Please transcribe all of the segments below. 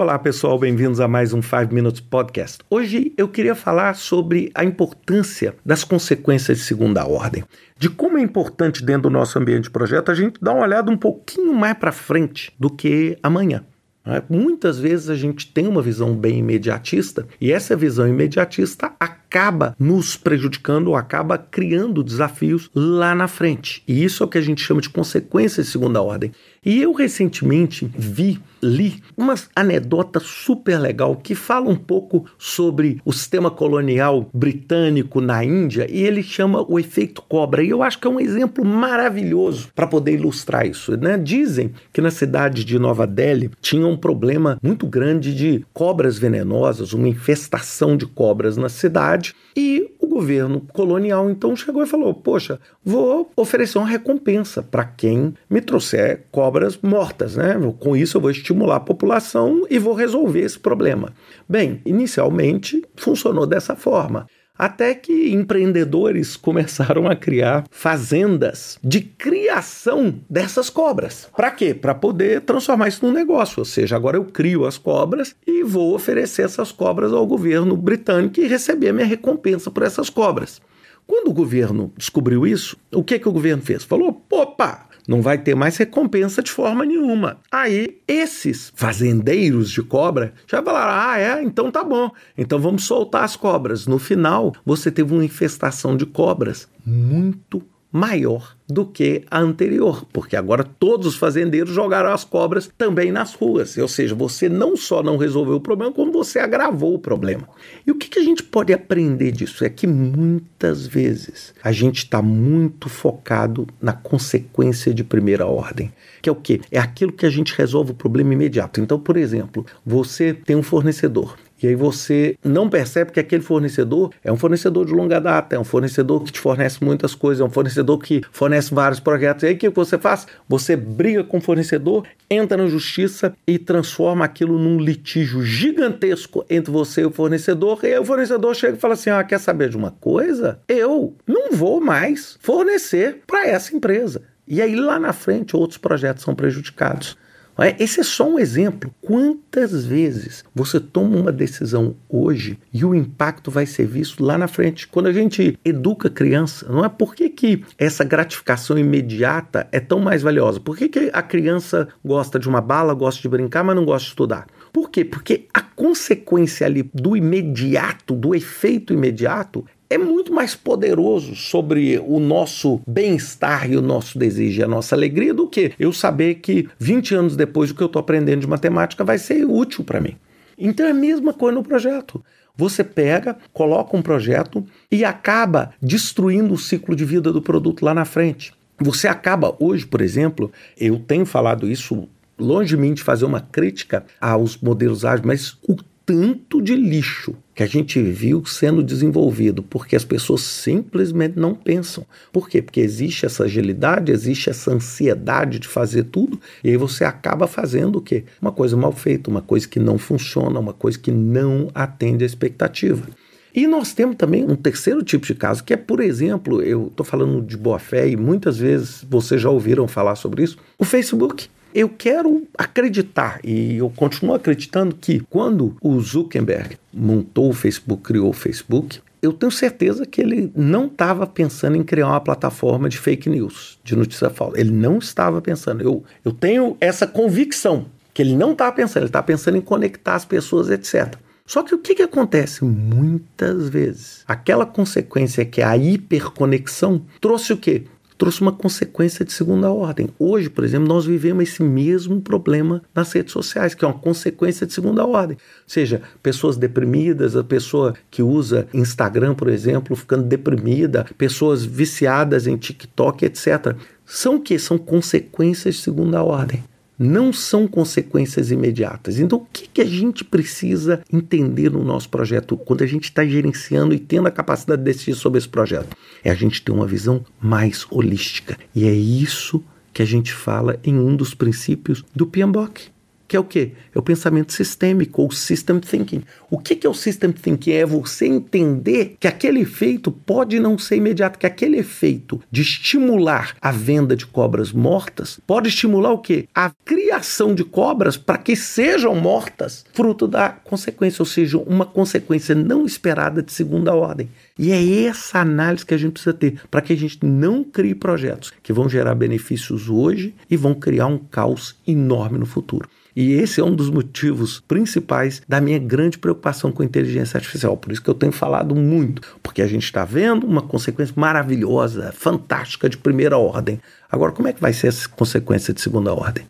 Olá pessoal, bem-vindos a mais um 5 Minutes Podcast. Hoje eu queria falar sobre a importância das consequências de segunda ordem, de como é importante dentro do nosso ambiente de projeto a gente dar uma olhada um pouquinho mais para frente do que amanhã. Né? Muitas vezes a gente tem uma visão bem imediatista e essa visão imediatista acaba nos prejudicando ou acaba criando desafios lá na frente. E isso é o que a gente chama de consequências de segunda ordem. E eu recentemente vi, li uma anedota super legal que fala um pouco sobre o sistema colonial britânico na Índia e ele chama o efeito cobra. E eu acho que é um exemplo maravilhoso para poder ilustrar isso. Né? Dizem que na cidade de Nova Delhi tinha um problema muito grande de cobras venenosas, uma infestação de cobras na cidade. E governo colonial então chegou e falou: Poxa, vou oferecer uma recompensa para quem me trouxer cobras mortas, né? Com isso eu vou estimular a população e vou resolver esse problema. Bem, inicialmente funcionou dessa forma. Até que empreendedores começaram a criar fazendas de criação dessas cobras. Para quê? Para poder transformar isso num negócio. Ou seja, agora eu crio as cobras e vou oferecer essas cobras ao governo britânico e receber a minha recompensa por essas cobras. Quando o governo descobriu isso, o que, que o governo fez? Falou: opa, não vai ter mais recompensa de forma nenhuma. Aí esses fazendeiros de cobra já falaram: ah, é, então tá bom, então vamos soltar as cobras. No final, você teve uma infestação de cobras muito maior do que a anterior, porque agora todos os fazendeiros jogaram as cobras também nas ruas. Ou seja, você não só não resolveu o problema, como você agravou o problema. E o que, a gente pode aprender disso? É que muitas vezes a gente está muito focado na consequência de primeira ordem, que é o quê? É aquilo que a gente resolve o problema imediato. Então, por exemplo, você tem um fornecedor e aí você não percebe que aquele fornecedor é um fornecedor de longa data, é um fornecedor que te fornece muitas coisas, é um fornecedor que fornece vários projetos. E aí o que você faz? Você briga com o fornecedor, entra na justiça e transforma aquilo num litígio gigantesco entre você e o fornecedor. E aí o fornecedor chega e fala assim: ah, quer saber de uma coisa? Eu não vou mais fornecer para essa empresa. E aí lá na frente outros projetos são prejudicados. É? Esse é só um exemplo. Quantas vezes você toma uma decisão hoje e o impacto vai ser visto lá na frente? Quando a gente educa criança, não é por que, que essa gratificação imediata é tão mais valiosa? Por que, que a criança gosta de uma bala, gosta de brincar, mas não gosta de estudar? Por quê? Porque a consequência ali do imediato, do efeito imediato, é muito mais poderoso sobre o nosso bem-estar e o nosso desejo e a nossa alegria do que eu saber que 20 anos depois do que eu estou aprendendo de matemática vai ser útil para mim. Então é a mesma coisa no projeto. Você pega, coloca um projeto e acaba destruindo o ciclo de vida do produto lá na frente. Você acaba hoje, por exemplo, eu tenho falado isso longe de mim de fazer uma crítica aos modelos ágeis, mas o tanto de lixo que a gente viu sendo desenvolvido, porque as pessoas simplesmente não pensam. Por quê? Porque existe essa agilidade, existe essa ansiedade de fazer tudo, e aí você acaba fazendo o quê? Uma coisa mal feita, uma coisa que não funciona, uma coisa que não atende a expectativa. E nós temos também um terceiro tipo de caso, que é, por exemplo, eu estou falando de boa fé e muitas vezes vocês já ouviram falar sobre isso, o Facebook. Eu quero acreditar, e eu continuo acreditando, que quando o Zuckerberg montou o Facebook, criou o Facebook, eu tenho certeza que ele não estava pensando em criar uma plataforma de fake news, de notícia falsa. Ele não estava pensando. Eu, eu tenho essa convicção que ele não estava pensando, ele estava pensando em conectar as pessoas, etc. Só que o que, que acontece? Muitas vezes, aquela consequência que é a hiperconexão trouxe o quê? Trouxe uma consequência de segunda ordem. Hoje, por exemplo, nós vivemos esse mesmo problema nas redes sociais, que é uma consequência de segunda ordem. Ou seja, pessoas deprimidas, a pessoa que usa Instagram, por exemplo, ficando deprimida, pessoas viciadas em TikTok, etc. São o que? São consequências de segunda ordem não são consequências imediatas. Então, o que, que a gente precisa entender no nosso projeto quando a gente está gerenciando e tendo a capacidade de decidir sobre esse projeto? É a gente ter uma visão mais holística. E é isso que a gente fala em um dos princípios do PMBOK que é o quê? É o pensamento sistêmico, ou system thinking. O que, que é o system thinking? É você entender que aquele efeito pode não ser imediato, que aquele efeito de estimular a venda de cobras mortas pode estimular o quê? A criação de cobras para que sejam mortas, fruto da consequência, ou seja, uma consequência não esperada de segunda ordem. E é essa análise que a gente precisa ter para que a gente não crie projetos que vão gerar benefícios hoje e vão criar um caos enorme no futuro. E esse é um dos motivos principais da minha grande preocupação com a inteligência artificial. Por isso que eu tenho falado muito, porque a gente está vendo uma consequência maravilhosa, fantástica de primeira ordem. Agora, como é que vai ser essa consequência de segunda ordem?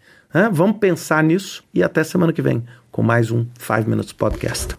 Vamos pensar nisso e até semana que vem com mais um 5 Minutes Podcast.